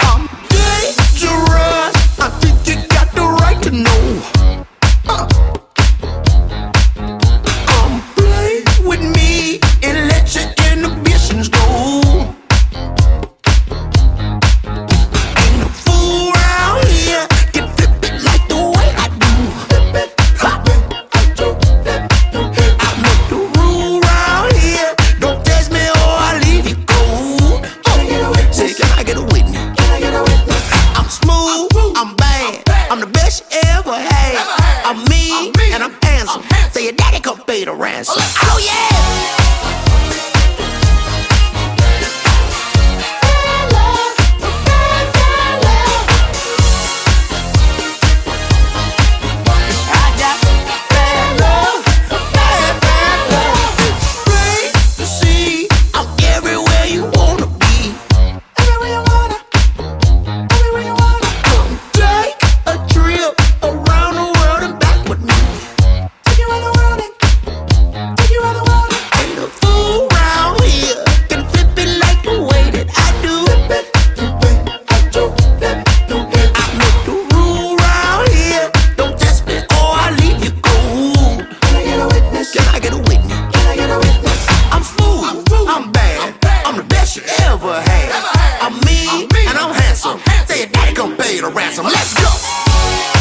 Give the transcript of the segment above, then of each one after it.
I'm dangerous. Oh yeah! ransom. Say your daddy come pay the ransom. Let's go.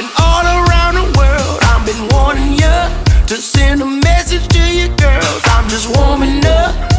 been all around the world. I've been warning you to send a message to your girls. I'm just warming up.